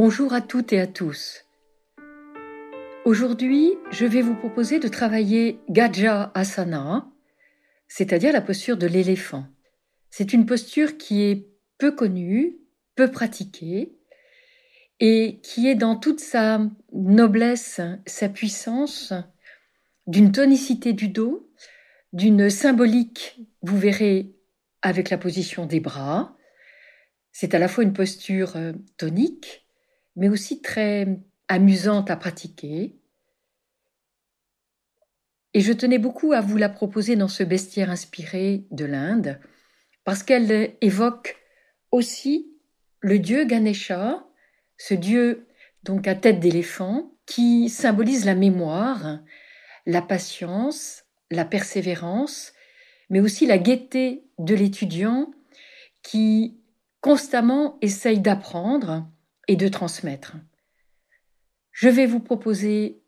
Bonjour à toutes et à tous. Aujourd'hui, je vais vous proposer de travailler Gaja Asana, c'est-à-dire la posture de l'éléphant. C'est une posture qui est peu connue, peu pratiquée, et qui est dans toute sa noblesse, sa puissance, d'une tonicité du dos, d'une symbolique, vous verrez, avec la position des bras. C'est à la fois une posture euh, tonique, mais aussi très amusante à pratiquer. Et je tenais beaucoup à vous la proposer dans ce bestiaire inspiré de l'Inde, parce qu'elle évoque aussi le dieu Ganesha, ce dieu donc à tête d'éléphant, qui symbolise la mémoire, la patience, la persévérance, mais aussi la gaieté de l'étudiant qui constamment essaye d'apprendre de transmettre. Je vais vous proposer,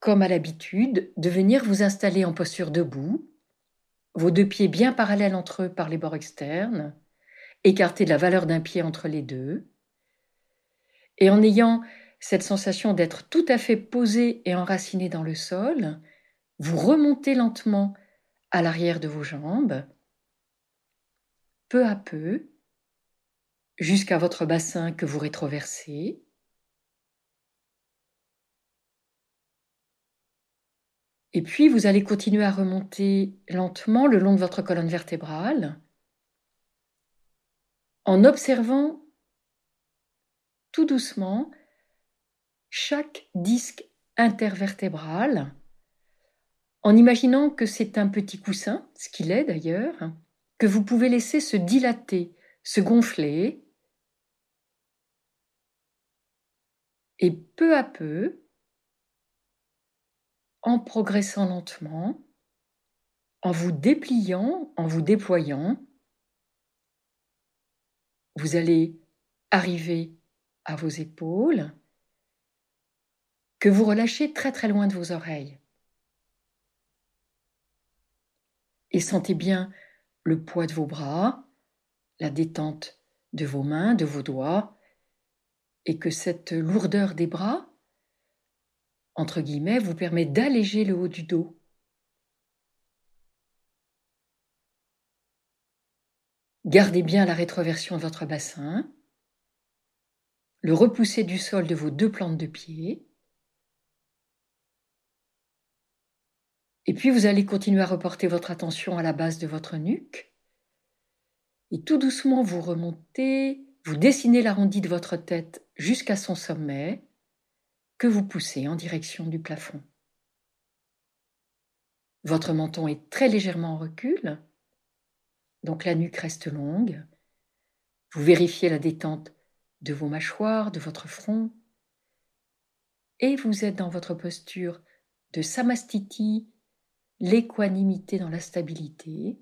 comme à l'habitude, de venir vous installer en posture debout, vos deux pieds bien parallèles entre eux par les bords externes, écarter de la valeur d'un pied entre les deux, et en ayant cette sensation d'être tout à fait posé et enraciné dans le sol, vous remontez lentement à l'arrière de vos jambes, peu à peu, jusqu'à votre bassin que vous rétroversez. Et puis vous allez continuer à remonter lentement le long de votre colonne vertébrale en observant tout doucement chaque disque intervertébral, en imaginant que c'est un petit coussin, ce qu'il est d'ailleurs, que vous pouvez laisser se dilater, se gonfler, Et peu à peu, en progressant lentement, en vous dépliant, en vous déployant, vous allez arriver à vos épaules, que vous relâchez très très loin de vos oreilles. Et sentez bien le poids de vos bras, la détente de vos mains, de vos doigts, et que cette lourdeur des bras, entre guillemets, vous permet d'alléger le haut du dos. Gardez bien la rétroversion de votre bassin, le repousser du sol de vos deux plantes de pied. Et puis vous allez continuer à reporter votre attention à la base de votre nuque. Et tout doucement vous remontez vous dessinez l'arrondi de votre tête jusqu'à son sommet, que vous poussez en direction du plafond. Votre menton est très légèrement en recul, donc la nuque reste longue. Vous vérifiez la détente de vos mâchoires, de votre front, et vous êtes dans votre posture de samastiti, l'équanimité dans la stabilité.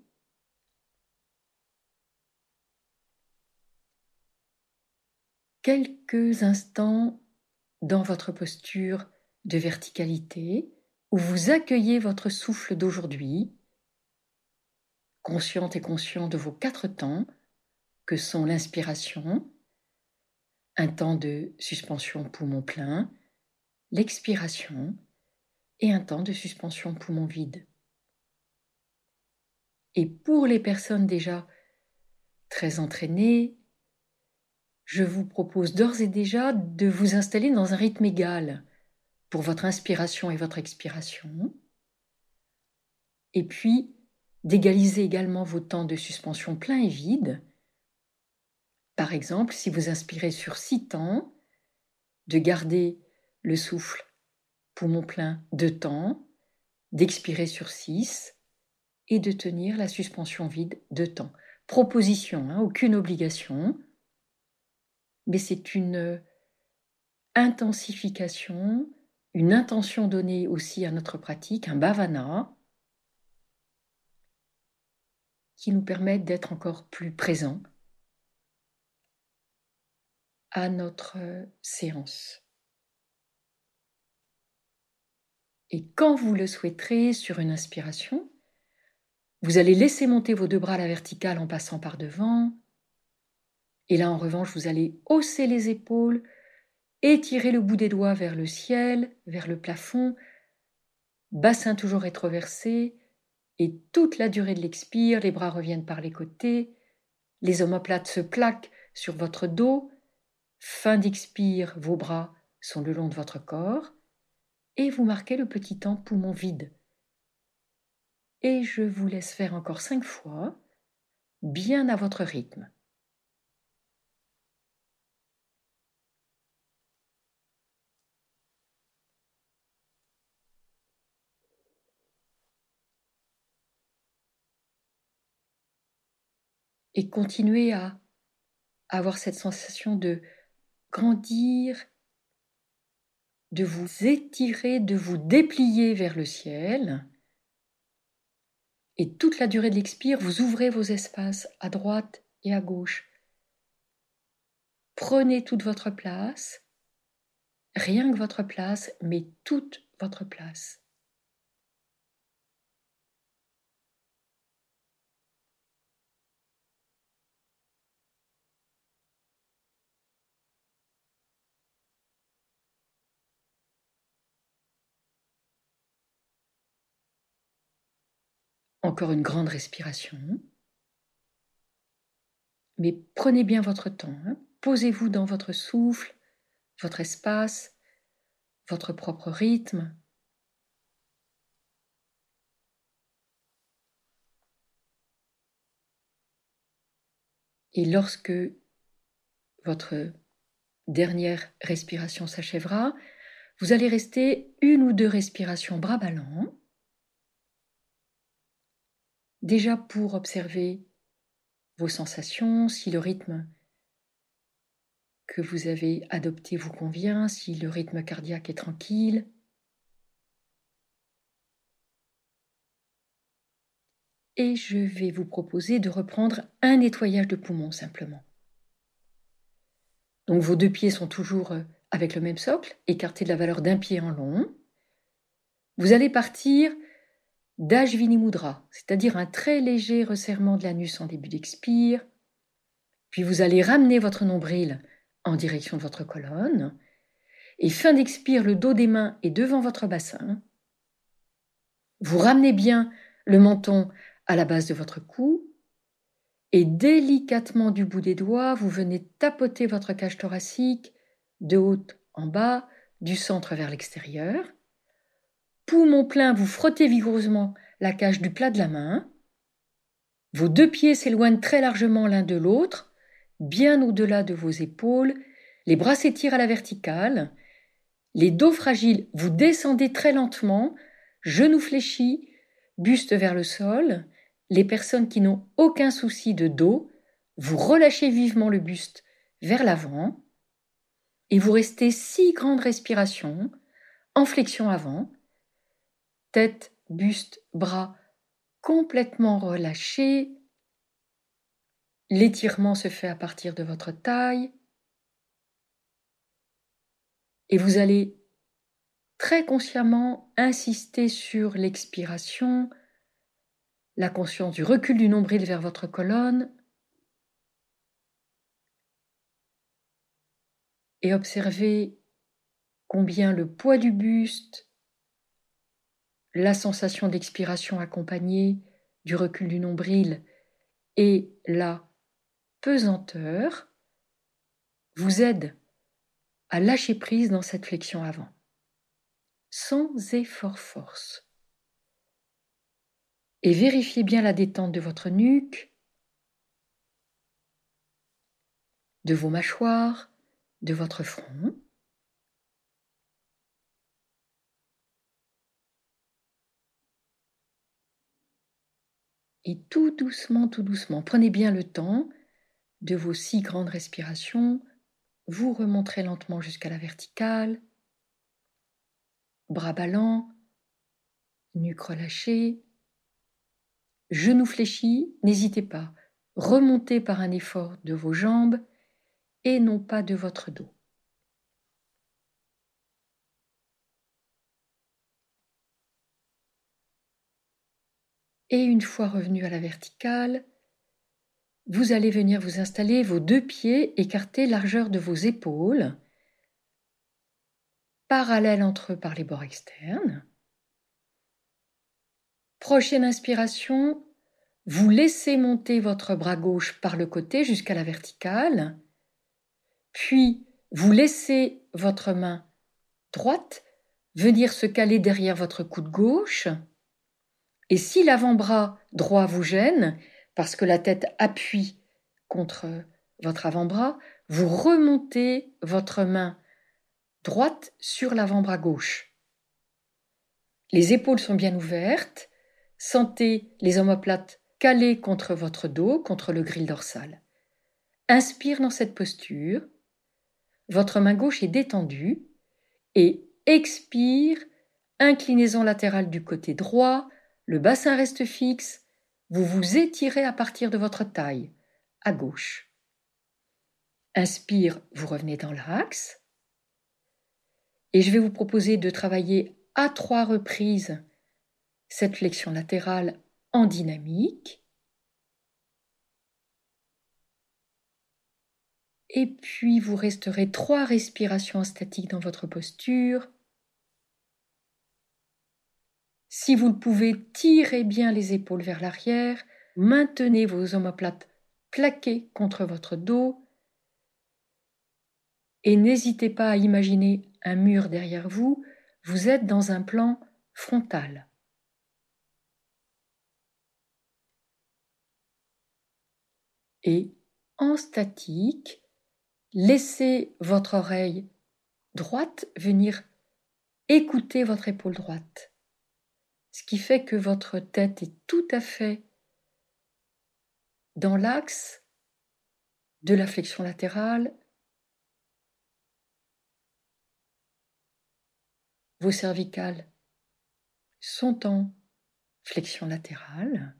Quelques instants dans votre posture de verticalité où vous accueillez votre souffle d'aujourd'hui, consciente et conscient de vos quatre temps que sont l'inspiration, un temps de suspension poumon plein, l'expiration et un temps de suspension poumon vide. Et pour les personnes déjà très entraînées, je vous propose d'ores et déjà de vous installer dans un rythme égal pour votre inspiration et votre expiration, et puis d'égaliser également vos temps de suspension plein et vide. Par exemple, si vous inspirez sur six temps, de garder le souffle poumon plein deux temps, d'expirer sur six et de tenir la suspension vide deux temps. Proposition, hein, aucune obligation mais c'est une intensification, une intention donnée aussi à notre pratique, un bhavana, qui nous permet d'être encore plus présents à notre séance. Et quand vous le souhaiterez sur une inspiration, vous allez laisser monter vos deux bras à la verticale en passant par devant, et là, en revanche, vous allez hausser les épaules, Étirez le bout des doigts vers le ciel, vers le plafond, bassin toujours rétroversé, et toute la durée de l'expire, les bras reviennent par les côtés, les omoplates se plaquent sur votre dos, fin d'expire, vos bras sont le long de votre corps, et vous marquez le petit temps poumon vide. Et je vous laisse faire encore cinq fois, bien à votre rythme. Et continuez à avoir cette sensation de grandir, de vous étirer, de vous déplier vers le ciel. Et toute la durée de l'expire, vous ouvrez vos espaces à droite et à gauche. Prenez toute votre place, rien que votre place, mais toute votre place. Encore une grande respiration. Mais prenez bien votre temps. Hein. Posez-vous dans votre souffle, votre espace, votre propre rythme. Et lorsque votre dernière respiration s'achèvera, vous allez rester une ou deux respirations bras ballants déjà pour observer vos sensations, si le rythme que vous avez adopté vous convient, si le rythme cardiaque est tranquille. Et je vais vous proposer de reprendre un nettoyage de poumons simplement. Donc vos deux pieds sont toujours euh, avec le même socle, écartés de la valeur d'un pied en long. Vous allez partir d'Ajvini Mudra, c'est-à-dire un très léger resserrement de l'anus en début d'expire. Puis vous allez ramener votre nombril en direction de votre colonne. Et fin d'expire, le dos des mains est devant votre bassin. Vous ramenez bien le menton à la base de votre cou. Et délicatement du bout des doigts, vous venez tapoter votre cage thoracique de haut en bas, du centre vers l'extérieur. Poumon plein, vous frottez vigoureusement la cage du plat de la main. Vos deux pieds s'éloignent très largement l'un de l'autre, bien au-delà de vos épaules. Les bras s'étirent à la verticale. Les dos fragiles, vous descendez très lentement, genoux fléchis, buste vers le sol. Les personnes qui n'ont aucun souci de dos, vous relâchez vivement le buste vers l'avant et vous restez six grandes respirations en flexion avant tête, buste, bras complètement relâchés. L'étirement se fait à partir de votre taille. Et vous allez très consciemment insister sur l'expiration, la conscience du recul du nombril vers votre colonne, et observez combien le poids du buste la sensation d'expiration accompagnée du recul du nombril et la pesanteur vous aident à lâcher prise dans cette flexion avant, sans effort force. Et vérifiez bien la détente de votre nuque, de vos mâchoires, de votre front. Et tout doucement, tout doucement, prenez bien le temps de vos six grandes respirations. Vous remonterez lentement jusqu'à la verticale. Bras ballants, nuque relâchée, genoux fléchis. N'hésitez pas, remontez par un effort de vos jambes et non pas de votre dos. Et une fois revenu à la verticale, vous allez venir vous installer vos deux pieds écartés largeur de vos épaules, parallèles entre eux par les bords externes. Prochaine inspiration, vous laissez monter votre bras gauche par le côté jusqu'à la verticale, puis vous laissez votre main droite venir se caler derrière votre coude gauche, et si l'avant-bras droit vous gêne, parce que la tête appuie contre votre avant-bras, vous remontez votre main droite sur l'avant-bras gauche. Les épaules sont bien ouvertes, sentez les omoplates calées contre votre dos, contre le grille dorsal. Inspire dans cette posture, votre main gauche est détendue et expire, inclinaison latérale du côté droit, le bassin reste fixe, vous vous étirez à partir de votre taille, à gauche. Inspire, vous revenez dans l'axe. Et je vais vous proposer de travailler à trois reprises cette flexion latérale en dynamique. Et puis vous resterez trois respirations statiques dans votre posture. Si vous le pouvez, tirez bien les épaules vers l'arrière, maintenez vos omoplates plaquées contre votre dos et n'hésitez pas à imaginer un mur derrière vous, vous êtes dans un plan frontal. Et en statique, laissez votre oreille droite venir écouter votre épaule droite ce qui fait que votre tête est tout à fait dans l'axe de la flexion latérale. Vos cervicales sont en flexion latérale.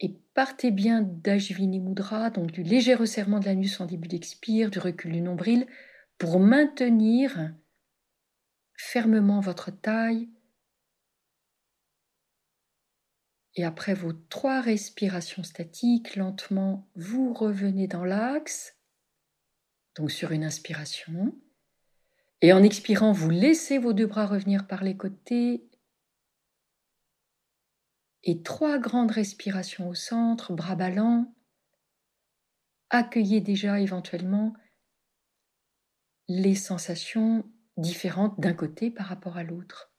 Et partez bien d'Ajvini Mudra, donc du léger resserrement de l'anus en début d'expire, du recul du nombril, pour maintenir fermement votre taille. Et après vos trois respirations statiques, lentement, vous revenez dans l'axe, donc sur une inspiration. Et en expirant, vous laissez vos deux bras revenir par les côtés. Et trois grandes respirations au centre, bras ballants. Accueillez déjà éventuellement les sensations différentes d'un côté par rapport à l'autre.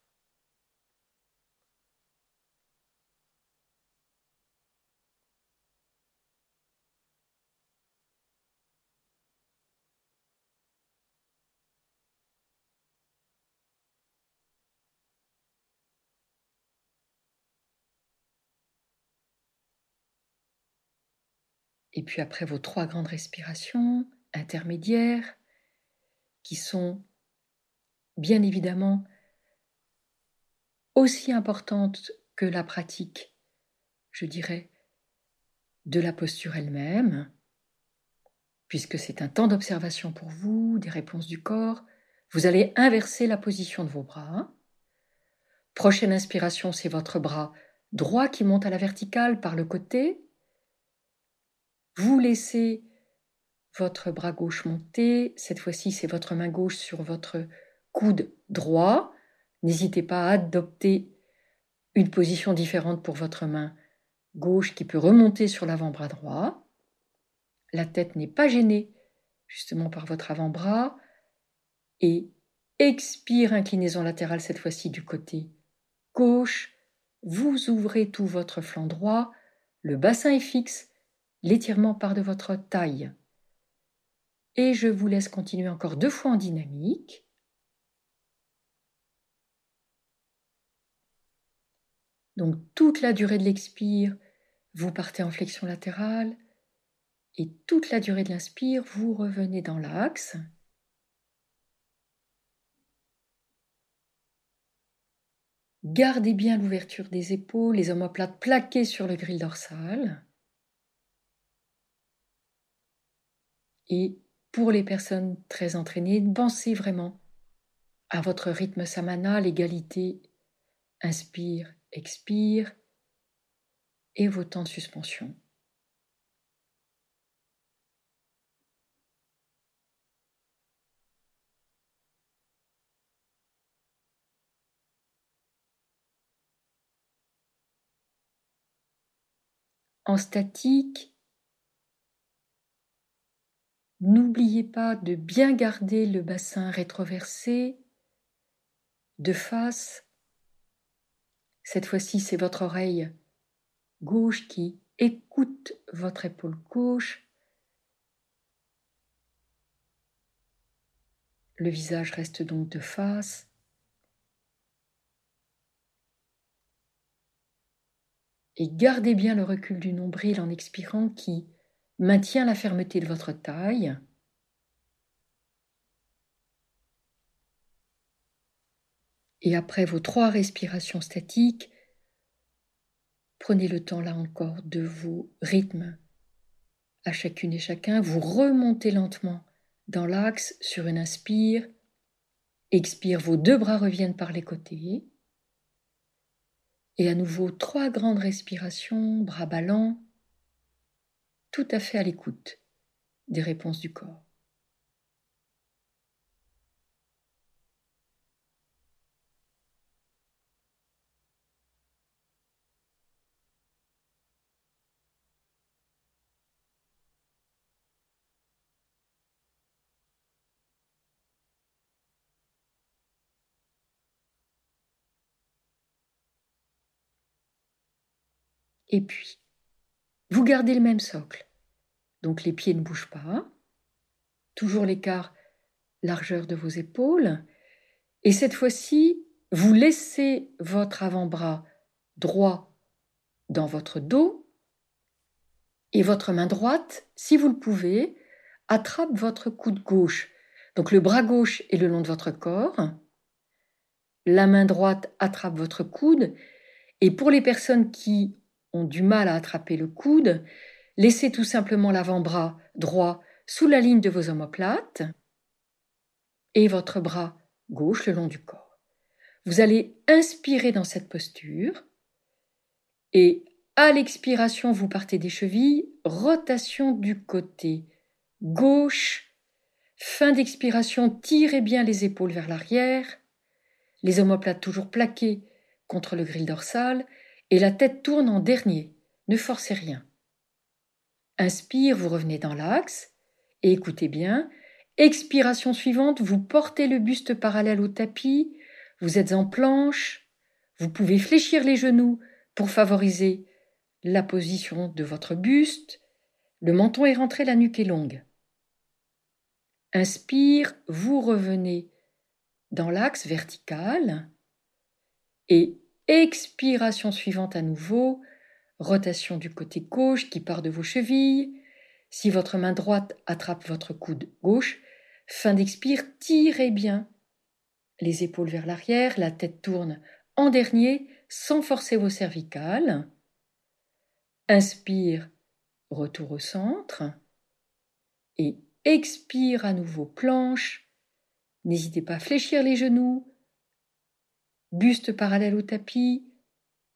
Et puis après vos trois grandes respirations intermédiaires, qui sont bien évidemment aussi importante que la pratique, je dirais, de la posture elle-même, puisque c'est un temps d'observation pour vous, des réponses du corps. Vous allez inverser la position de vos bras. Prochaine inspiration, c'est votre bras droit qui monte à la verticale par le côté. Vous laissez votre bras gauche monter. Cette fois-ci, c'est votre main gauche sur votre coude droit. N'hésitez pas à adopter une position différente pour votre main gauche qui peut remonter sur l'avant-bras droit. La tête n'est pas gênée justement par votre avant-bras. Et expire, inclinaison latérale cette fois-ci du côté gauche. Vous ouvrez tout votre flanc droit. Le bassin est fixe. L'étirement part de votre taille. Et je vous laisse continuer encore deux fois en dynamique. Donc toute la durée de l'expire, vous partez en flexion latérale et toute la durée de l'inspire, vous revenez dans l'axe. Gardez bien l'ouverture des épaules, les omoplates plaquées sur le grille dorsal. Et pour les personnes très entraînées, pensez vraiment à votre rythme samana, l'égalité. Inspire, expire et vos temps de suspension. En statique, n'oubliez pas de bien garder le bassin rétroversé de face cette fois-ci, c'est votre oreille gauche qui écoute votre épaule gauche. Le visage reste donc de face. Et gardez bien le recul du nombril en expirant qui maintient la fermeté de votre taille. Et après vos trois respirations statiques, prenez le temps là encore de vos rythmes. À chacune et chacun, vous remontez lentement dans l'axe sur une inspire. Expire, vos deux bras reviennent par les côtés. Et à nouveau, trois grandes respirations, bras ballants, tout à fait à l'écoute des réponses du corps. Et puis, vous gardez le même socle. Donc les pieds ne bougent pas. Toujours l'écart largeur de vos épaules. Et cette fois-ci, vous laissez votre avant-bras droit dans votre dos et votre main droite, si vous le pouvez, attrape votre coude gauche. Donc le bras gauche est le long de votre corps. La main droite attrape votre coude. Et pour les personnes qui du mal à attraper le coude, laissez tout simplement l'avant-bras droit sous la ligne de vos omoplates et votre bras gauche le long du corps. Vous allez inspirer dans cette posture et à l'expiration, vous partez des chevilles, rotation du côté gauche. Fin d'expiration, tirez bien les épaules vers l'arrière, les omoplates toujours plaquées contre le grille dorsal et la tête tourne en dernier. Ne forcez rien. Inspire, vous revenez dans l'axe et écoutez bien. Expiration suivante, vous portez le buste parallèle au tapis, vous êtes en planche, vous pouvez fléchir les genoux pour favoriser la position de votre buste, le menton est rentré, la nuque est longue. Inspire, vous revenez dans l'axe vertical et Expiration suivante à nouveau, rotation du côté gauche qui part de vos chevilles. Si votre main droite attrape votre coude gauche, fin d'expire, tirez bien les épaules vers l'arrière, la tête tourne en dernier sans forcer vos cervicales. Inspire, retour au centre. Et expire à nouveau, planche. N'hésitez pas à fléchir les genoux, buste parallèle au tapis,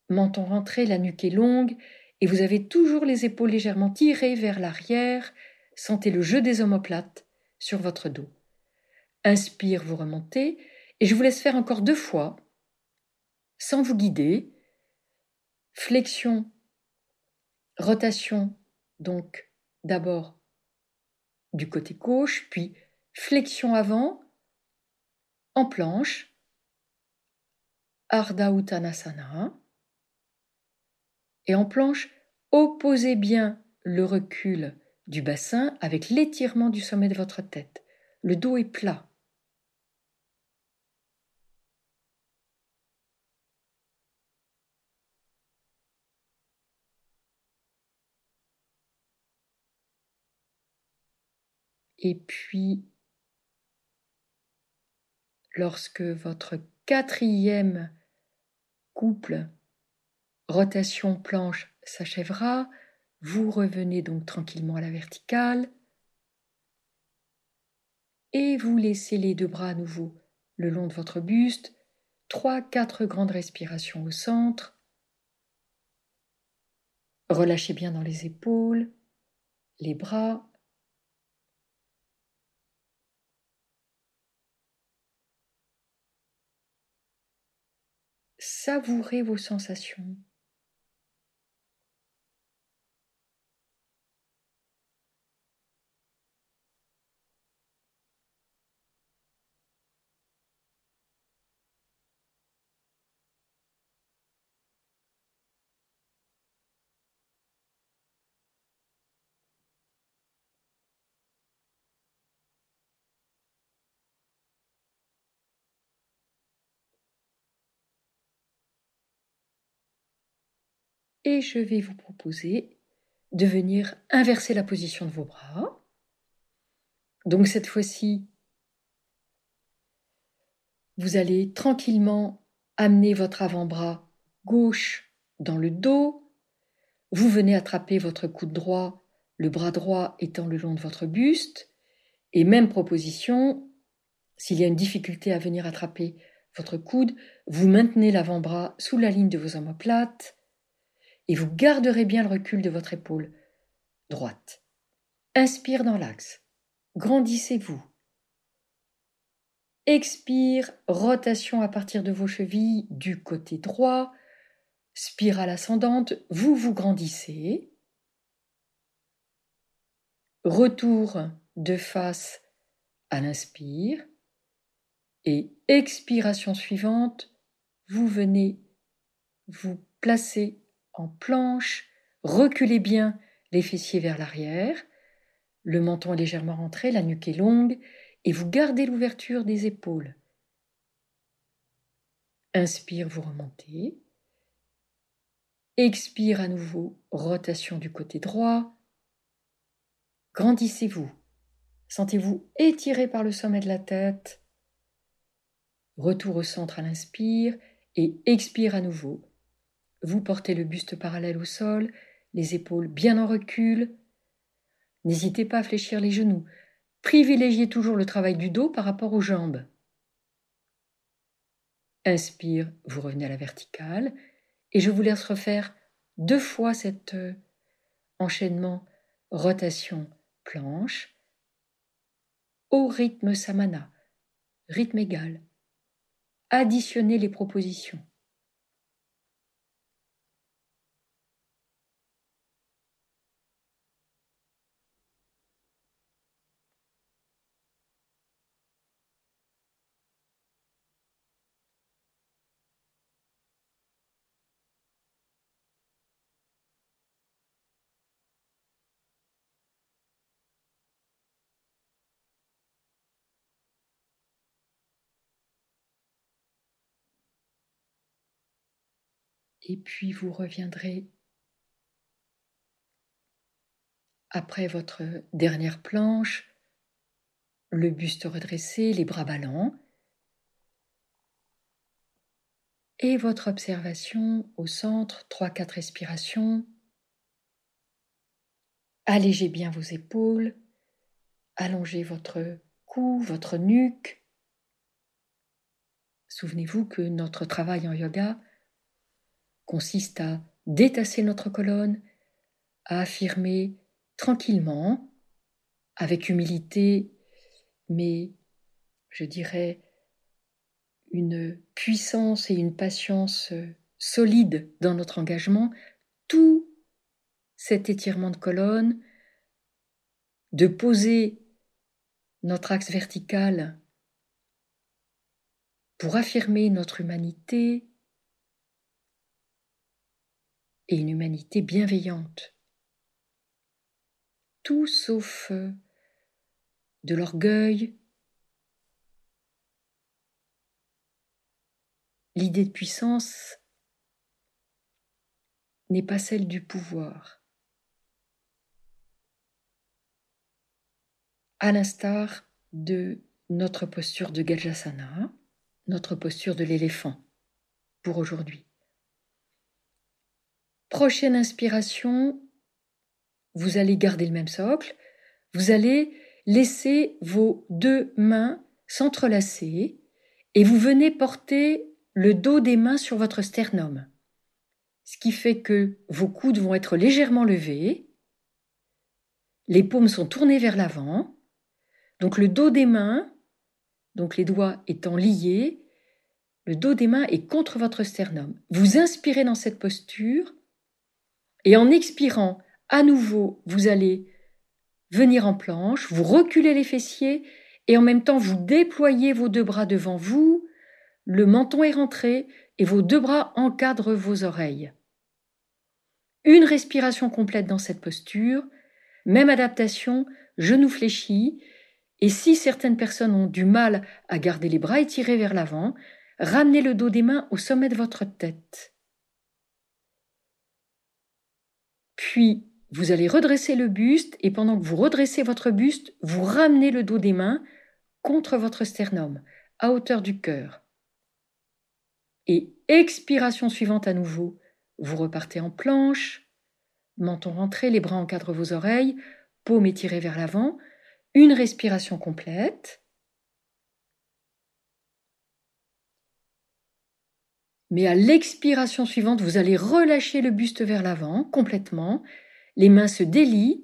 menton rentré, la nuque est longue, et vous avez toujours les épaules légèrement tirées vers l'arrière. Sentez le jeu des omoplates sur votre dos. Inspire, vous remontez, et je vous laisse faire encore deux fois, sans vous guider. Flexion, rotation, donc d'abord du côté gauche, puis flexion avant, en planche, Ardha Uttanasana. Et en planche, opposez bien le recul du bassin avec l'étirement du sommet de votre tête. Le dos est plat. Et puis, lorsque votre quatrième couple, rotation planche s'achèvera, vous revenez donc tranquillement à la verticale et vous laissez les deux bras à nouveau le long de votre buste, trois, quatre grandes respirations au centre. Relâchez bien dans les épaules, les bras, savourez vos sensations. Et je vais vous proposer de venir inverser la position de vos bras. Donc cette fois-ci, vous allez tranquillement amener votre avant-bras gauche dans le dos. Vous venez attraper votre coude droit, le bras droit étant le long de votre buste. Et même proposition, s'il y a une difficulté à venir attraper votre coude, vous maintenez l'avant-bras sous la ligne de vos omoplates et vous garderez bien le recul de votre épaule droite. Inspire dans l'axe. Grandissez-vous. Expire, rotation à partir de vos chevilles du côté droit, spirale ascendante, vous vous grandissez. Retour de face à l'inspire et expiration suivante, vous venez vous placer en planche, reculez bien les fessiers vers l'arrière, le menton est légèrement rentré, la nuque est longue, et vous gardez l'ouverture des épaules. Inspire, vous remontez. Expire à nouveau, rotation du côté droit. Grandissez-vous. Sentez-vous étiré par le sommet de la tête. Retour au centre à l'inspire et expire à nouveau. Vous portez le buste parallèle au sol, les épaules bien en recul. N'hésitez pas à fléchir les genoux. Privilégiez toujours le travail du dos par rapport aux jambes. Inspire, vous revenez à la verticale et je vous laisse refaire deux fois cet euh, enchaînement rotation planche au rythme samana, rythme égal. Additionnez les propositions. Et puis vous reviendrez après votre dernière planche, le buste redressé, les bras ballants, et votre observation au centre, 3-4 respirations. Allégez bien vos épaules, allongez votre cou, votre nuque. Souvenez-vous que notre travail en yoga consiste à détasser notre colonne, à affirmer tranquillement, avec humilité, mais je dirais une puissance et une patience solide dans notre engagement, tout cet étirement de colonne, de poser notre axe vertical pour affirmer notre humanité, et une humanité bienveillante. Tout sauf euh, de l'orgueil, l'idée de puissance n'est pas celle du pouvoir. À l'instar de notre posture de Gajasana, notre posture de l'éléphant pour aujourd'hui. Prochaine inspiration, vous allez garder le même socle, vous allez laisser vos deux mains s'entrelacer et vous venez porter le dos des mains sur votre sternum. Ce qui fait que vos coudes vont être légèrement levés, les paumes sont tournées vers l'avant, donc le dos des mains, donc les doigts étant liés, le dos des mains est contre votre sternum. Vous inspirez dans cette posture et en expirant, à nouveau, vous allez venir en planche, vous reculez les fessiers et en même temps vous déployez vos deux bras devant vous, le menton est rentré et vos deux bras encadrent vos oreilles. Une respiration complète dans cette posture, même adaptation, genoux fléchis, et si certaines personnes ont du mal à garder les bras étirés vers l'avant, ramenez le dos des mains au sommet de votre tête. Puis, vous allez redresser le buste et pendant que vous redressez votre buste, vous ramenez le dos des mains contre votre sternum, à hauteur du cœur. Et expiration suivante à nouveau, vous repartez en planche, menton rentré, les bras encadrent vos oreilles, paume étirée vers l'avant, une respiration complète. Mais à l'expiration suivante, vous allez relâcher le buste vers l'avant complètement, les mains se délient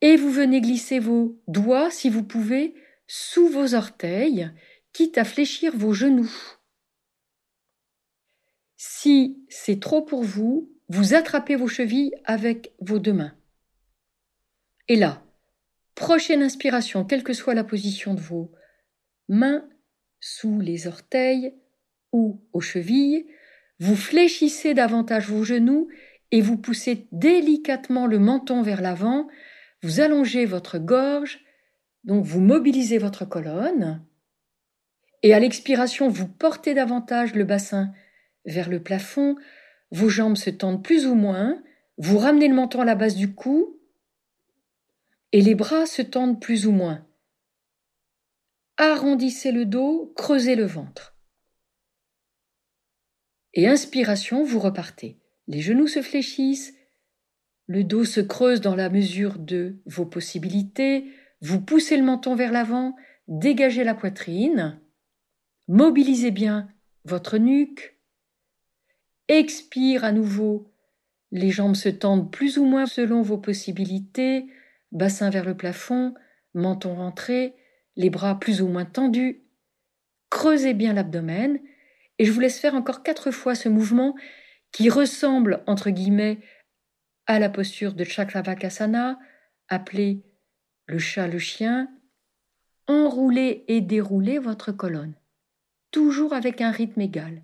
et vous venez glisser vos doigts, si vous pouvez, sous vos orteils, quitte à fléchir vos genoux. Si c'est trop pour vous, vous attrapez vos chevilles avec vos deux mains. Et là, prochaine inspiration, quelle que soit la position de vos mains, sous les orteils ou aux chevilles, vous fléchissez davantage vos genoux et vous poussez délicatement le menton vers l'avant, vous allongez votre gorge, donc vous mobilisez votre colonne, et à l'expiration vous portez davantage le bassin vers le plafond, vos jambes se tendent plus ou moins, vous ramenez le menton à la base du cou, et les bras se tendent plus ou moins. Arrondissez le dos, creusez le ventre. Et inspiration, vous repartez. Les genoux se fléchissent, le dos se creuse dans la mesure de vos possibilités, vous poussez le menton vers l'avant, dégagez la poitrine, mobilisez bien votre nuque, expire à nouveau, les jambes se tendent plus ou moins selon vos possibilités, bassin vers le plafond, menton rentré, les bras plus ou moins tendus, creusez bien l'abdomen, et je vous laisse faire encore quatre fois ce mouvement qui ressemble, entre guillemets, à la posture de Chakravakasana, appelée le chat, le chien, enroulez et déroulez votre colonne, toujours avec un rythme égal.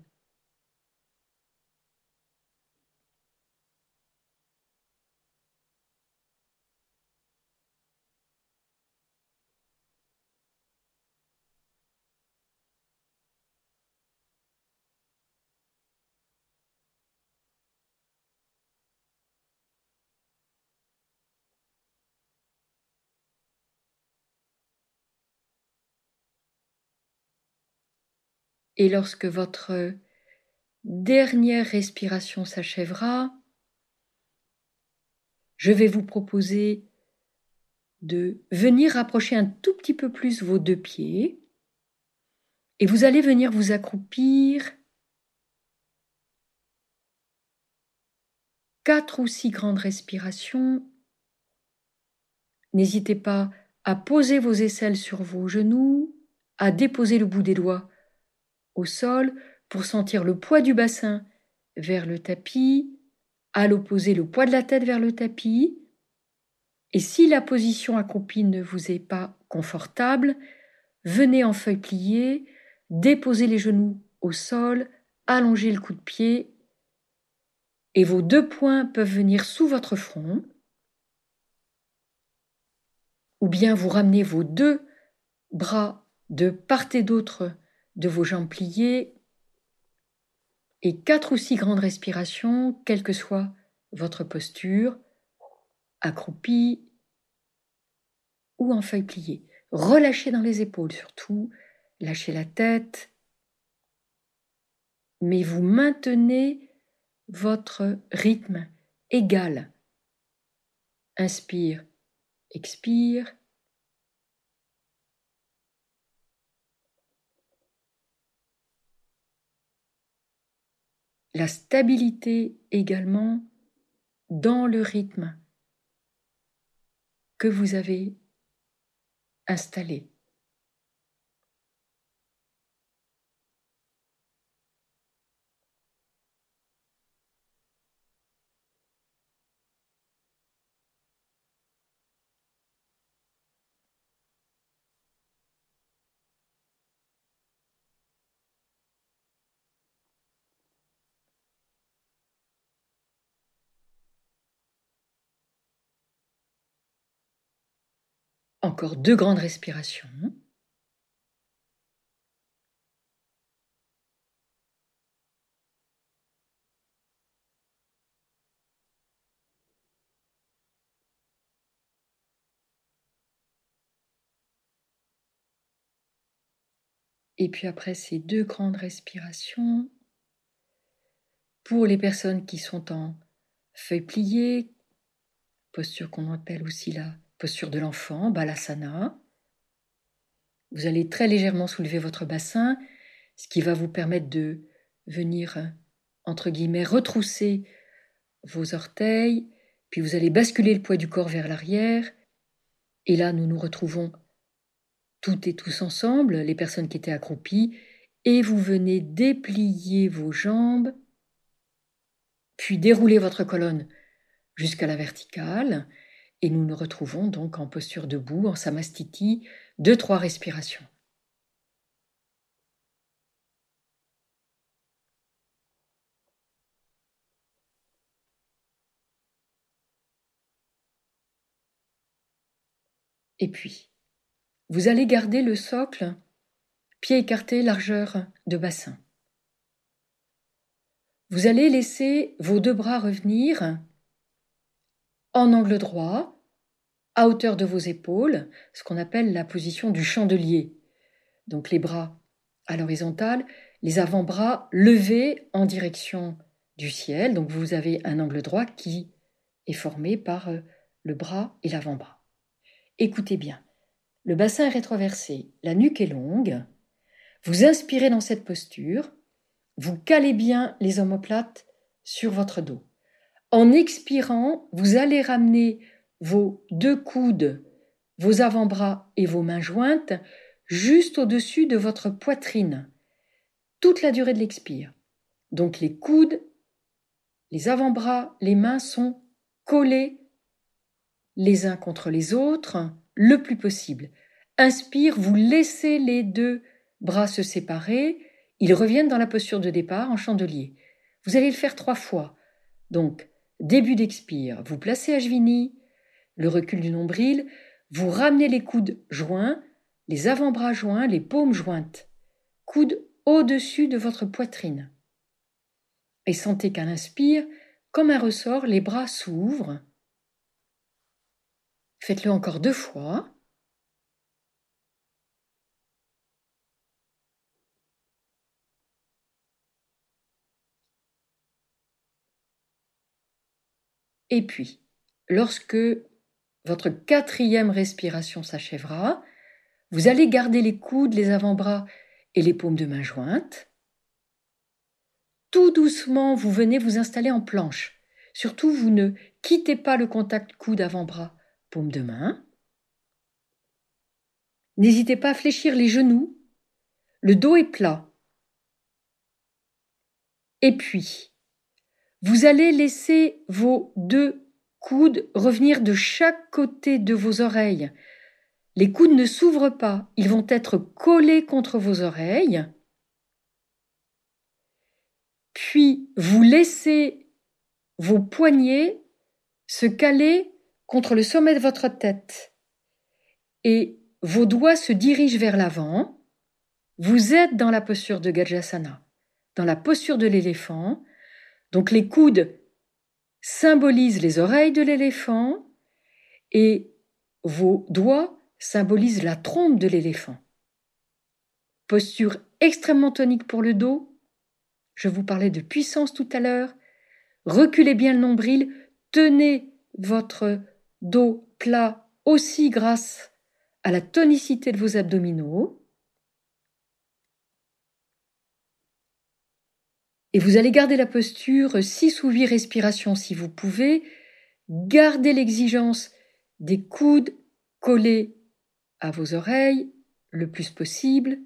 Et lorsque votre dernière respiration s'achèvera, je vais vous proposer de venir rapprocher un tout petit peu plus vos deux pieds et vous allez venir vous accroupir quatre ou six grandes respirations. N'hésitez pas à poser vos aisselles sur vos genoux, à déposer le bout des doigts au sol pour sentir le poids du bassin vers le tapis, à l'opposé le poids de la tête vers le tapis. Et si la position accroupie ne vous est pas confortable, venez en feuille pliée, déposez les genoux au sol, allongez le coup de pied et vos deux poings peuvent venir sous votre front. Ou bien vous ramenez vos deux bras de part et d'autre de vos jambes pliées et quatre ou six grandes respirations, quelle que soit votre posture, accroupie ou en feuille pliée. Relâchez dans les épaules surtout, lâchez la tête, mais vous maintenez votre rythme égal. Inspire, expire, la stabilité également dans le rythme que vous avez installé. Encore deux grandes respirations. Et puis après ces deux grandes respirations, pour les personnes qui sont en feuille pliée, posture qu'on appelle aussi la posture de l'enfant, balasana, vous allez très légèrement soulever votre bassin, ce qui va vous permettre de venir, entre guillemets, retrousser vos orteils, puis vous allez basculer le poids du corps vers l'arrière, et là nous nous retrouvons toutes et tous ensemble, les personnes qui étaient accroupies, et vous venez déplier vos jambes, puis dérouler votre colonne jusqu'à la verticale, et nous nous retrouvons donc en posture debout, en samastiti, deux, trois respirations. Et puis, vous allez garder le socle, pied écarté, largeur de bassin. Vous allez laisser vos deux bras revenir en angle droit, à hauteur de vos épaules, ce qu'on appelle la position du chandelier. Donc les bras à l'horizontale, les avant-bras levés en direction du ciel. Donc vous avez un angle droit qui est formé par euh, le bras et l'avant-bras. Écoutez bien. Le bassin est rétroversé, la nuque est longue. Vous inspirez dans cette posture. Vous calez bien les omoplates sur votre dos. En expirant, vous allez ramener vos deux coudes, vos avant-bras et vos mains jointes juste au-dessus de votre poitrine, toute la durée de l'expire. Donc les coudes, les avant-bras, les mains sont collés les uns contre les autres le plus possible. Inspire, vous laissez les deux bras se séparer, ils reviennent dans la posture de départ en chandelier. Vous allez le faire trois fois. Donc, début d'expire, vous placez Ajvini, le recul du nombril, vous ramenez les coudes joints, les avant-bras joints, les paumes jointes, coudes au-dessus de votre poitrine. Et sentez qu'à l'inspire, comme un ressort, les bras s'ouvrent. Faites-le encore deux fois. Et puis, lorsque votre quatrième respiration s'achèvera, vous allez garder les coudes, les avant-bras et les paumes de main jointes. Tout doucement, vous venez vous installer en planche. Surtout, vous ne quittez pas le contact coude avant-bras, paume de main. N'hésitez pas à fléchir les genoux. Le dos est plat. Et puis, vous allez laisser vos deux coudes revenir de chaque côté de vos oreilles. Les coudes ne s'ouvrent pas, ils vont être collés contre vos oreilles. Puis vous laissez vos poignets se caler contre le sommet de votre tête et vos doigts se dirigent vers l'avant. Vous êtes dans la posture de Gajasana, dans la posture de l'éléphant. Donc les coudes symbolisent les oreilles de l'éléphant et vos doigts symbolisent la trompe de l'éléphant. Posture extrêmement tonique pour le dos. Je vous parlais de puissance tout à l'heure. Reculez bien le nombril, tenez votre dos plat aussi grâce à la tonicité de vos abdominaux. Et vous allez garder la posture 6 ou 8 respirations si vous pouvez. Gardez l'exigence des coudes collés à vos oreilles le plus possible.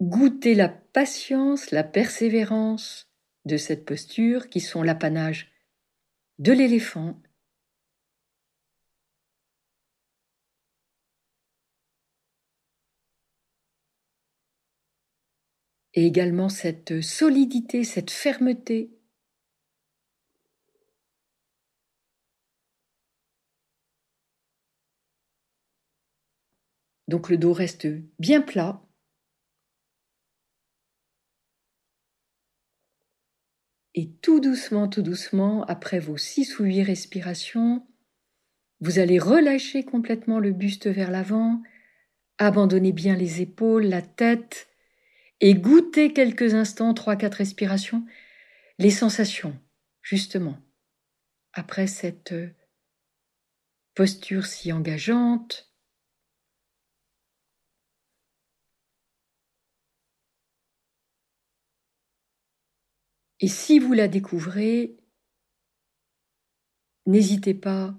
Goûtez la patience, la persévérance de cette posture qui sont l'apanage de l'éléphant et également cette solidité, cette fermeté. Donc le dos reste bien plat. Et tout doucement, tout doucement, après vos six ou huit respirations, Vous allez relâcher complètement le buste vers l'avant, abandonner bien les épaules, la tête, et goûter quelques instants, trois, quatre respirations, les sensations, justement, après cette posture si engageante. Et si vous la découvrez, n'hésitez pas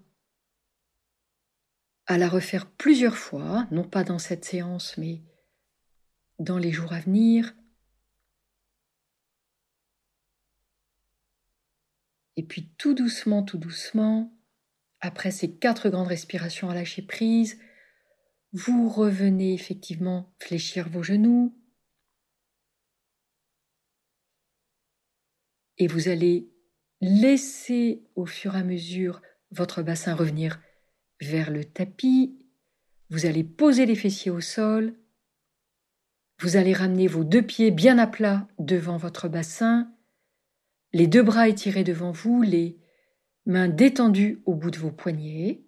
à la refaire plusieurs fois, non pas dans cette séance, mais dans les jours à venir. Et puis tout doucement, tout doucement, après ces quatre grandes respirations à lâcher prise, vous revenez effectivement fléchir vos genoux. Et vous allez laisser au fur et à mesure votre bassin revenir vers le tapis. Vous allez poser les fessiers au sol. Vous allez ramener vos deux pieds bien à plat devant votre bassin, les deux bras étirés devant vous, les mains détendues au bout de vos poignets.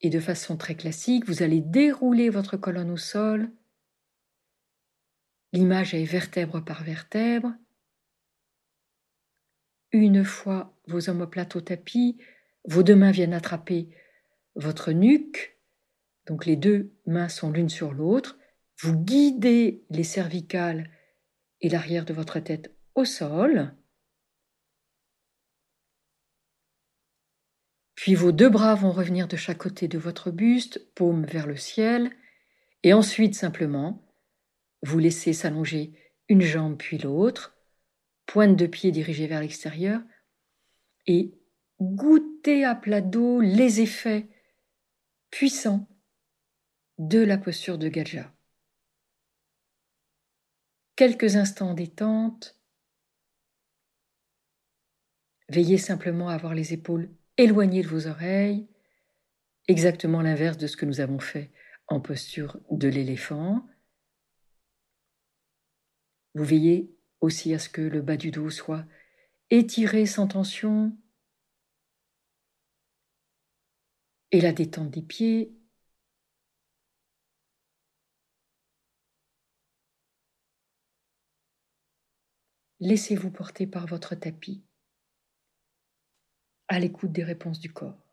Et de façon très classique, vous allez dérouler votre colonne au sol. L'image est vertèbre par vertèbre. Une fois vos omoplates au tapis, vos deux mains viennent attraper votre nuque, donc les deux mains sont l'une sur l'autre, vous guidez les cervicales et l'arrière de votre tête au sol, puis vos deux bras vont revenir de chaque côté de votre buste, paume vers le ciel, et ensuite simplement, vous laissez s'allonger une jambe puis l'autre, pointe de pied dirigée vers l'extérieur, et goûtez à plat dos les effets puissant de la posture de Gaja. Quelques instants détente. Veillez simplement à avoir les épaules éloignées de vos oreilles, exactement l'inverse de ce que nous avons fait en posture de l'éléphant. Vous veillez aussi à ce que le bas du dos soit étiré sans tension, et la détente des pieds. Laissez-vous porter par votre tapis, à l'écoute des réponses du corps.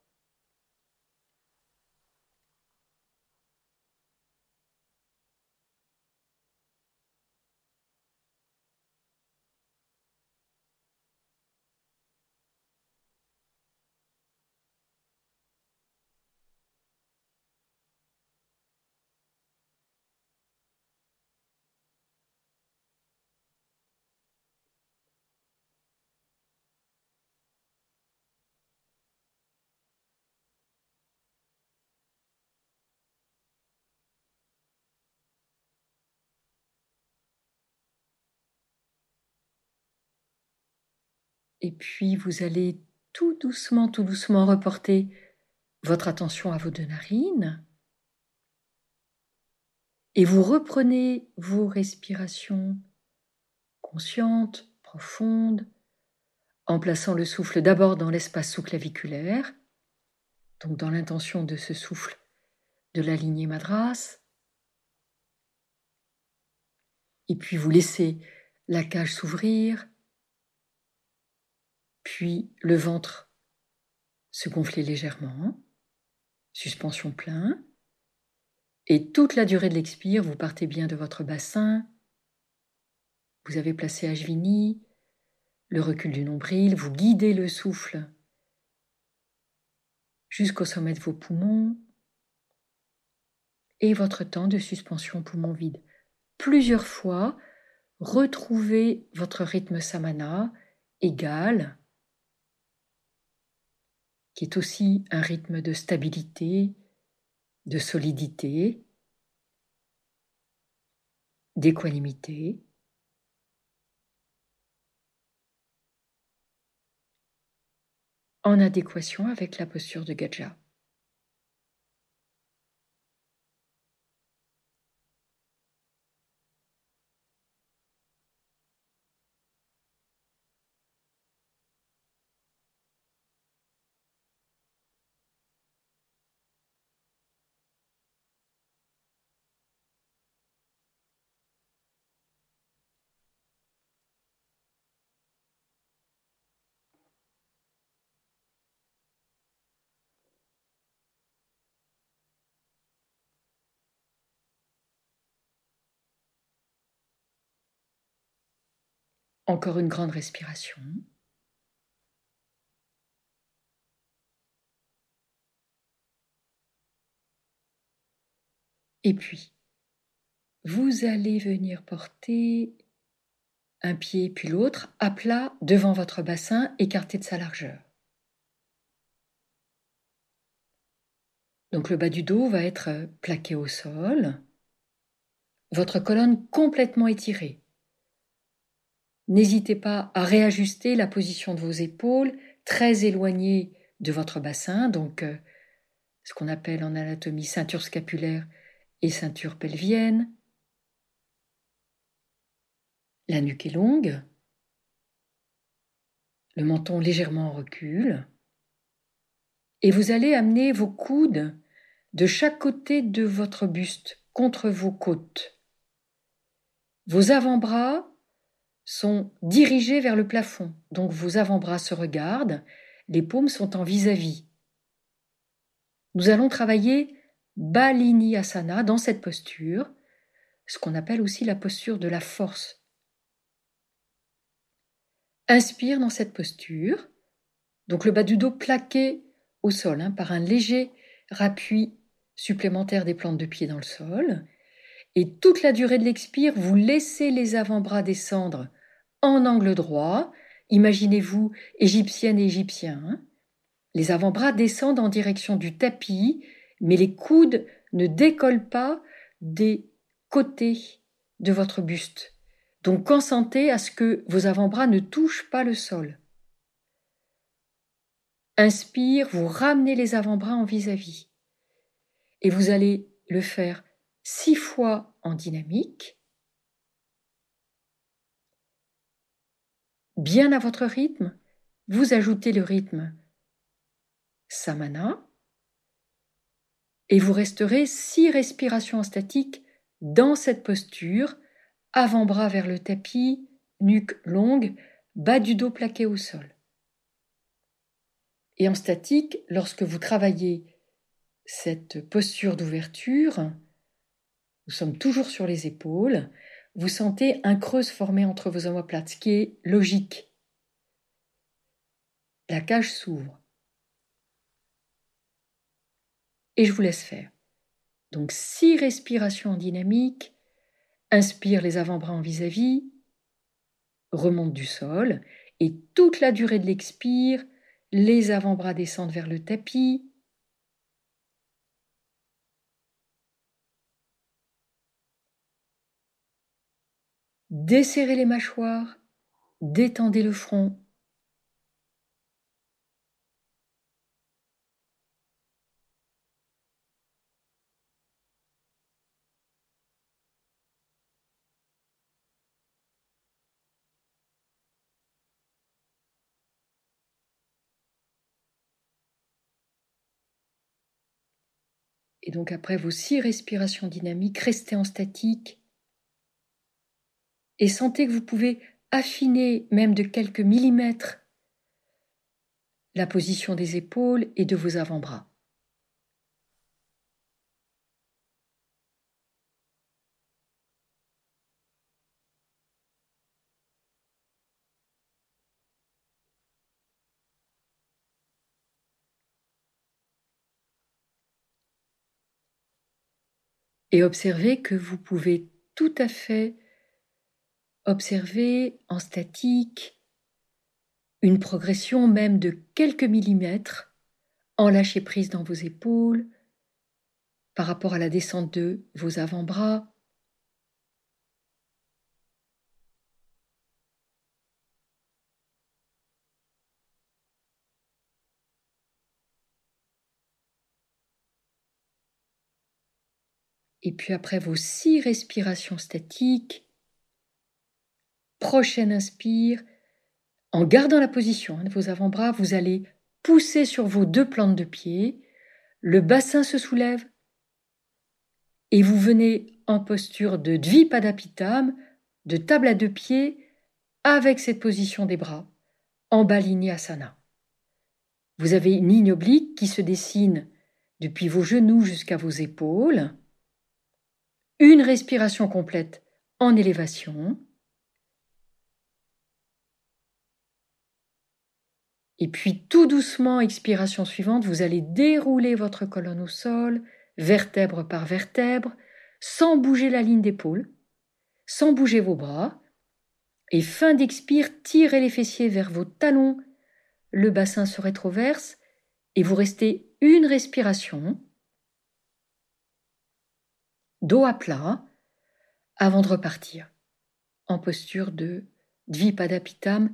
Et puis vous allez tout doucement, tout doucement reporter votre attention à vos deux narines. Et vous reprenez vos respirations conscientes, profondes, en plaçant le souffle d'abord dans l'espace sous-claviculaire, donc dans l'intention de ce souffle de la lignée madras. Et puis vous laissez la cage s'ouvrir, puis le ventre se gonfler légèrement, suspension plein, et toute la durée de l'expire, vous partez bien de votre bassin, vous avez placé Ajvini, le recul du nombril, vous guidez le souffle jusqu'au sommet de vos poumons et votre temps de suspension poumon vide. Plusieurs fois, retrouvez votre rythme samana égal qui est aussi un rythme de stabilité, de solidité, d'équanimité. en adéquation avec la posture de Gaja. Encore une grande respiration. Et puis, vous allez venir porter un pied puis l'autre à plat devant votre bassin écarté de sa largeur. Donc le bas du dos va être plaqué au sol, votre colonne complètement étirée. N'hésitez pas à réajuster la position de vos épaules, très éloignées de votre bassin, donc euh, ce qu'on appelle en anatomie ceinture scapulaire et ceinture pelvienne. La nuque est longue, le menton légèrement en recul, et vous allez amener vos coudes de chaque côté de votre buste contre vos côtes. Vos avant-bras sont dirigés vers le plafond, donc vos avant-bras se regardent, les paumes sont en vis-à-vis. Nous allons travailler Balini Asana dans cette posture, ce qu'on appelle aussi la posture de la force. Inspire dans cette posture, donc le bas du dos plaqué au sol hein, par un léger rappui supplémentaire des plantes de pied dans le sol. Et toute la durée de l'expire, vous laissez les avant-bras descendre en angle droit. Imaginez-vous égyptienne et égyptien. Les avant-bras descendent en direction du tapis mais les coudes ne décollent pas des côtés de votre buste. Donc consentez à ce que vos avant-bras ne touchent pas le sol. Inspire, vous ramenez les avant-bras en vis-à-vis. Et vous allez le faire six fois en dynamique, bien à votre rythme. Vous ajoutez le rythme samana et vous resterez six respirations statiques dans cette posture, avant-bras vers le tapis, nuque longue, bas du dos plaqué au sol. Et en statique, lorsque vous travaillez cette posture d'ouverture, nous sommes toujours sur les épaules, vous sentez un creux se former entre vos omoplates, ce qui est logique. La cage s'ouvre. et je vous laisse faire. Donc six respirations dynamiques, inspire les avant-bras en vis-à-vis, remonte du sol, et toute la durée de l'expire, les avant-bras descendent vers le tapis. Desserrez les mâchoires, détendez le front, Et donc après vos six respirations dynamiques, restez en statique et sentez que vous pouvez affiner même de quelques millimètres la position des épaules et de vos avant-bras. et observez que vous pouvez tout à fait observer en statique une progression même de quelques millimètres en lâcher prise dans vos épaules par rapport à la descente de vos avant-bras. Et puis après vos six respirations statiques, prochaine inspire, en gardant la position de vos avant-bras, vous allez pousser sur vos deux plantes de pied, le bassin se soulève et vous venez en posture de Dvipadapitam, de table à deux pieds, avec cette position des bras, en bas asana. Vous avez une ligne oblique qui se dessine depuis vos genoux jusqu'à vos épaules une respiration complète en élévation. Et puis tout doucement, expiration suivante, vous allez dérouler votre colonne au sol, vertèbre par vertèbre, sans bouger la ligne d'épaule, sans bouger vos bras. Et fin d'expire, tirez les fessiers vers vos talons, le bassin se rétroverse et vous restez une respiration, dos à plat, avant de repartir en posture de Dvipadapitam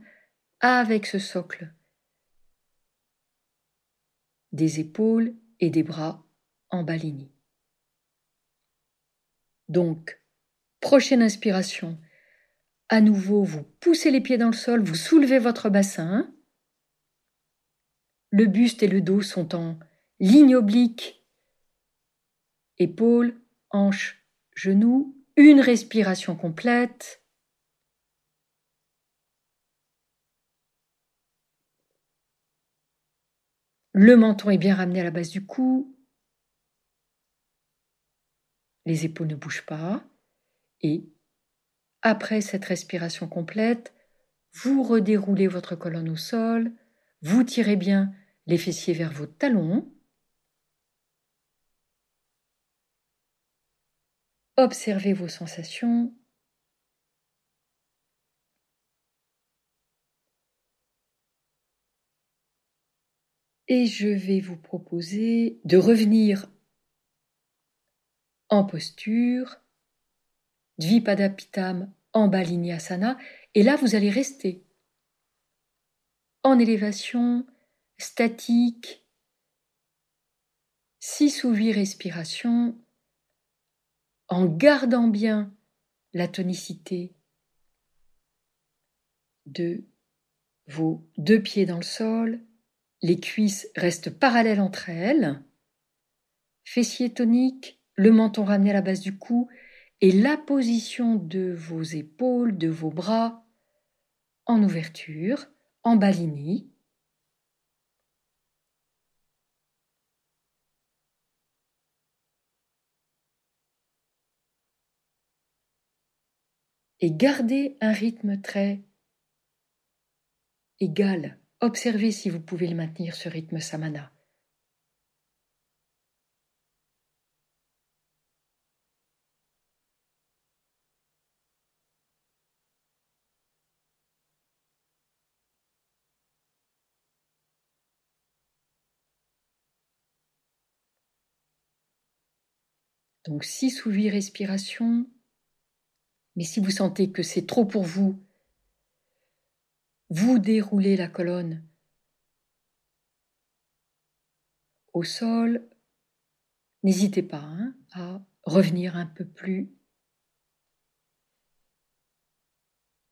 avec ce socle des épaules et des bras en balini. Donc, prochaine inspiration, à nouveau, vous poussez les pieds dans le sol, vous soulevez votre bassin. Le buste et le dos sont en ligne oblique. Épaules, hanches, genoux, une respiration complète. Le menton est bien ramené à la base du cou. Les épaules ne bougent pas. Et après cette respiration complète, vous redéroulez votre colonne au sol, vous tirez bien les fessiers vers vos talons. Observez vos sensations. Et je vais vous proposer de revenir en posture, Dvipadapitam en Balinyasana, et là vous allez rester en élévation, statique, 6 ou 8 respirations, en gardant bien la tonicité de vos deux pieds dans le sol, les cuisses restent parallèles entre elles, fessiers toniques, le menton ramené à la base du cou et la position de vos épaules, de vos bras en ouverture, en balini. Et gardez un rythme très égal Observez si vous pouvez le maintenir, ce rythme samana. Donc 6 ou 8 respirations. Mais si vous sentez que c'est trop pour vous, vous déroulez la colonne au sol. N'hésitez pas hein, à revenir un peu plus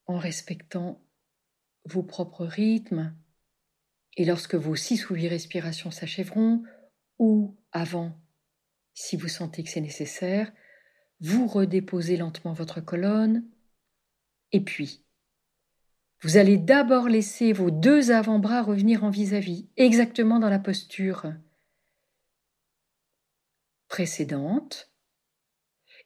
en respectant vos propres rythmes. Et lorsque vos six ou huit respirations s'achèveront, ou avant, si vous sentez que c'est nécessaire, vous redéposez lentement votre colonne, et puis vous allez d'abord laisser vos deux avant-bras revenir en vis-à-vis, exactement dans la posture précédente.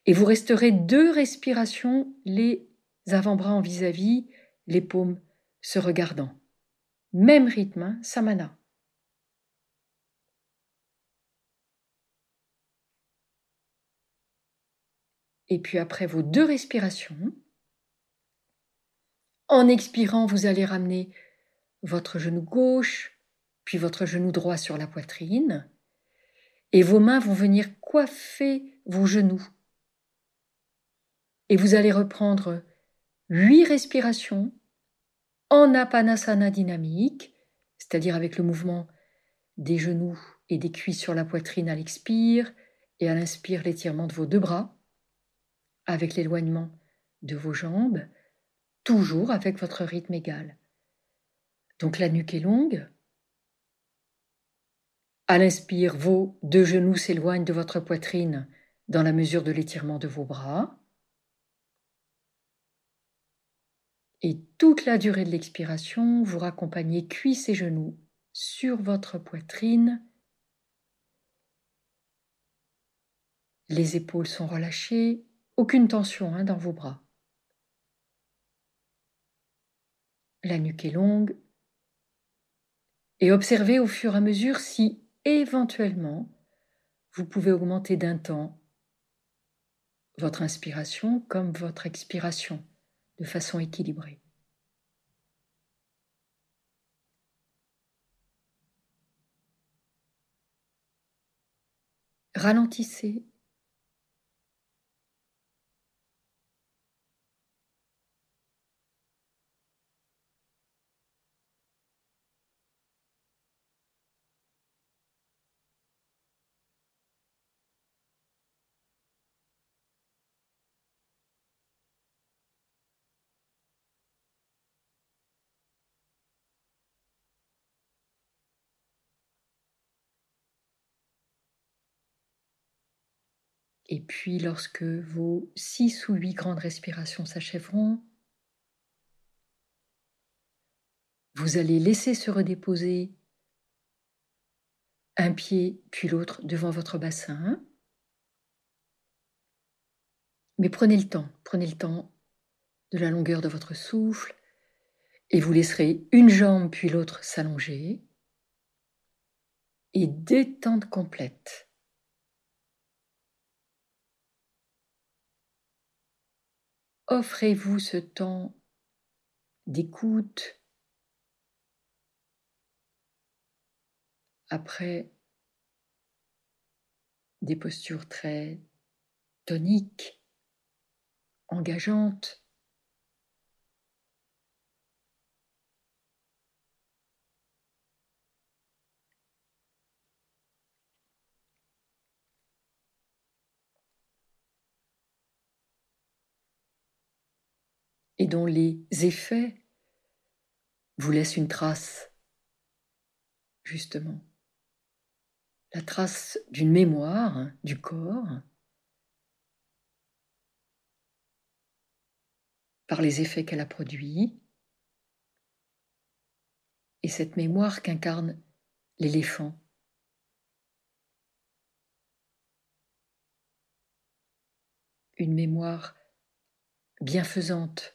Et vous resterez deux respirations, les avant-bras en vis-à-vis, les paumes se regardant. Même rythme, hein, samana. Et puis après vos deux respirations, en expirant, vous allez ramener votre genou gauche, puis votre genou droit sur la poitrine, et vos mains vont venir coiffer vos genoux. Et vous allez reprendre huit respirations en apanasana dynamique, c'est-à-dire avec le mouvement des genoux et des cuisses sur la poitrine à l'expire et à l'inspire l'étirement de vos deux bras, avec l'éloignement de vos jambes, toujours avec votre rythme égal. Donc la nuque est longue. À l'inspire, vos deux genoux s'éloignent de votre poitrine dans la mesure de l'étirement de vos bras. Et toute la durée de l'expiration, vous raccompagnez cuisses et genoux sur votre poitrine. Les épaules sont relâchées, aucune tension hein, dans vos bras. La nuque est longue. et observez au fur et à mesure si éventuellement vous pouvez augmenter d'un temps votre inspiration comme votre expiration de façon équilibrée. Ralentissez Et puis lorsque vos six ou huit grandes respirations s'achèveront, vous allez laisser se redéposer un pied puis l'autre devant votre bassin. Mais prenez le temps, prenez le temps de la longueur de votre souffle et vous laisserez une jambe puis l'autre s'allonger et détente complète. Offrez-vous ce temps d'écoute après des postures très toniques, engageantes. Et dont les effets vous laissent une trace, justement. La trace d'une mémoire du corps par les effets qu'elle a produits, et cette mémoire qu'incarne l'éléphant. Une mémoire bienfaisante,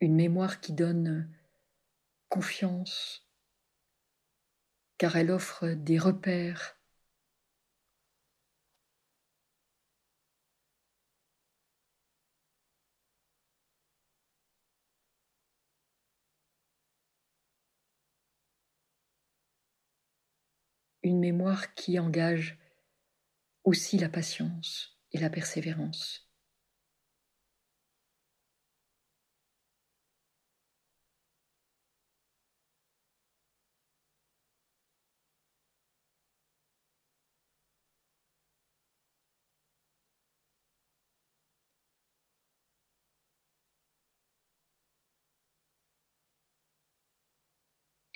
une mémoire qui donne confiance, car elle offre des repères. Une mémoire qui engage aussi la patience et la persévérance.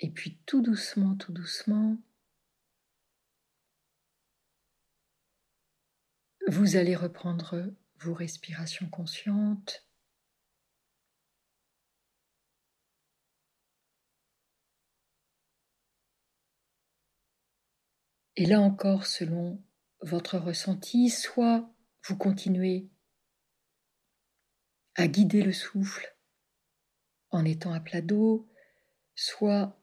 Et puis tout doucement, tout doucement, vous allez reprendre vos respirations conscientes. Et là encore, selon votre ressenti, soit vous continuez à guider le souffle en étant à plat dos, soit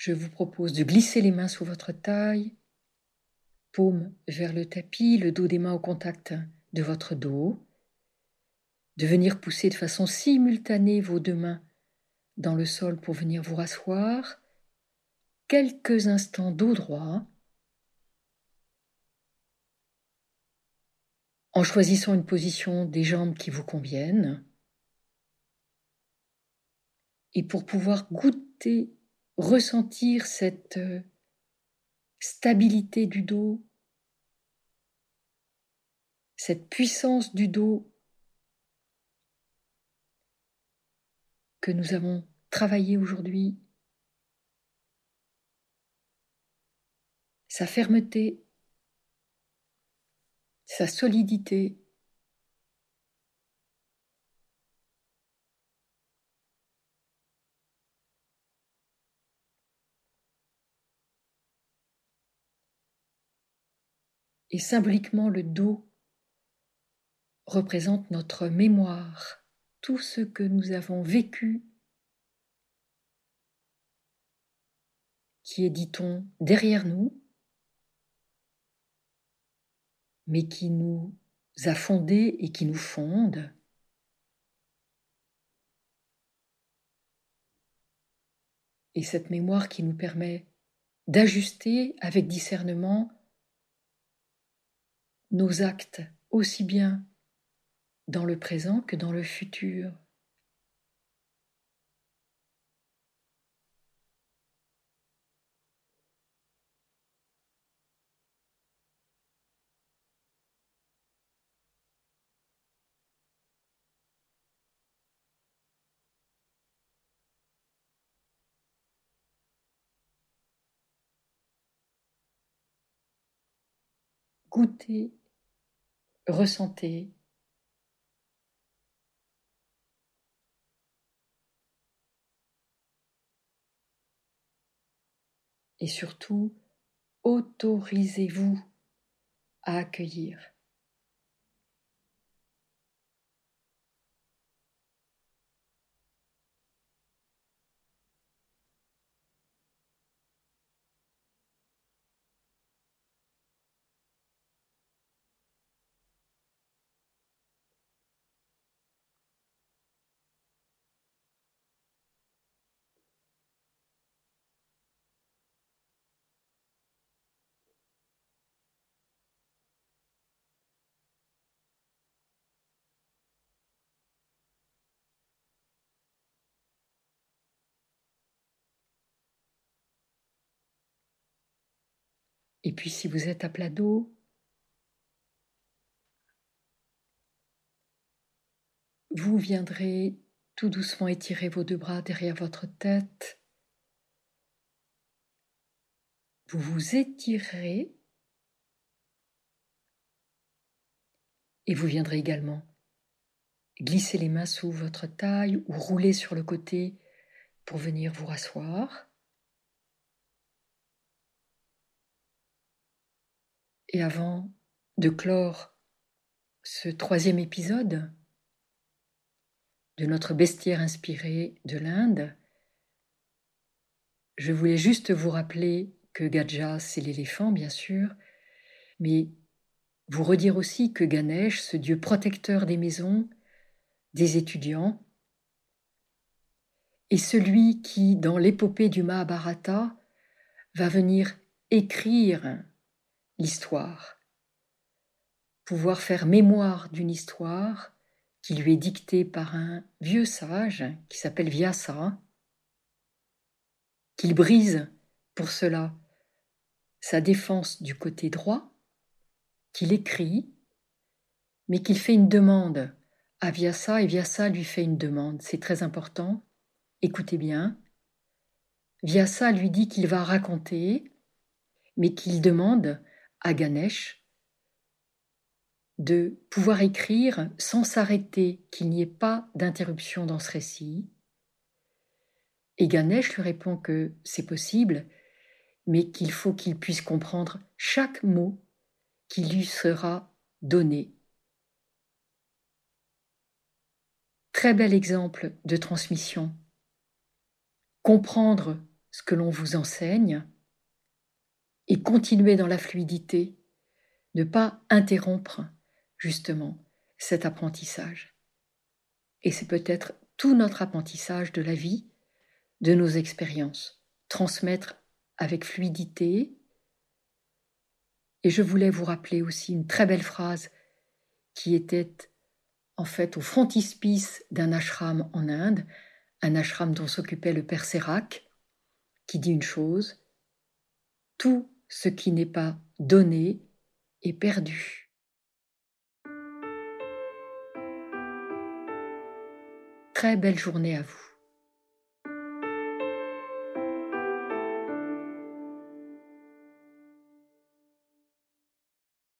je vous propose de glisser les mains sous votre taille, paume vers le tapis, le dos des mains au contact de votre dos, de venir pousser de façon simultanée vos deux mains dans le sol pour venir vous rasseoir, quelques instants dos droit, en choisissant une position des jambes qui vous conviennent, et pour pouvoir goûter ressentir cette euh, stabilité du dos, cette puissance du dos que nous avons travaillé aujourd'hui, sa fermeté, sa solidité, et symboliquement le dos représente notre mémoire, tout ce que nous avons vécu, qui est, dit-on, derrière nous, mais qui nous a fondés et qui nous fonde. Et cette mémoire qui nous permet d'ajuster avec discernement nos actes aussi bien dans le présent que dans le futur. Ressentez. Et surtout, autorisez-vous à accueillir. Et puis si vous êtes à plat dos, vous viendrez tout doucement étirer vos deux bras derrière votre tête. Vous vous étirerez et vous viendrez également glisser les mains sous votre taille ou rouler sur le côté pour venir vous rasseoir. Et avant de clore ce troisième épisode de notre bestiaire inspiré de l'Inde, je voulais juste vous rappeler que Gaja, c'est l'éléphant, bien sûr, mais vous redire aussi que Ganesh, ce dieu protecteur des maisons, des étudiants, est celui qui, dans l'épopée du Mahabharata, va venir écrire l'histoire, pouvoir faire mémoire d'une histoire qui lui est dictée par un vieux sage qui s'appelle Vyasa, qu'il brise pour cela sa défense du côté droit, qu'il écrit, mais qu'il fait une demande à Vyasa et Vyasa lui fait une demande. C'est très important. Écoutez bien. Vyasa lui dit qu'il va raconter, mais qu'il demande à Ganesh de pouvoir écrire sans s'arrêter, qu'il n'y ait pas d'interruption dans ce récit. Et Ganesh lui répond que c'est possible, mais qu'il faut qu'il puisse comprendre chaque mot qui lui sera donné. Très bel exemple de transmission. Comprendre ce que l'on vous enseigne, et continuer dans la fluidité, ne pas interrompre justement cet apprentissage. Et c'est peut-être tout notre apprentissage de la vie, de nos expériences, transmettre avec fluidité. Et je voulais vous rappeler aussi une très belle phrase qui était en fait au frontispice d'un ashram en Inde, un ashram dont s'occupait le père Sérac, qui dit une chose, tout ce qui n'est pas donné est perdu. Très belle journée à vous.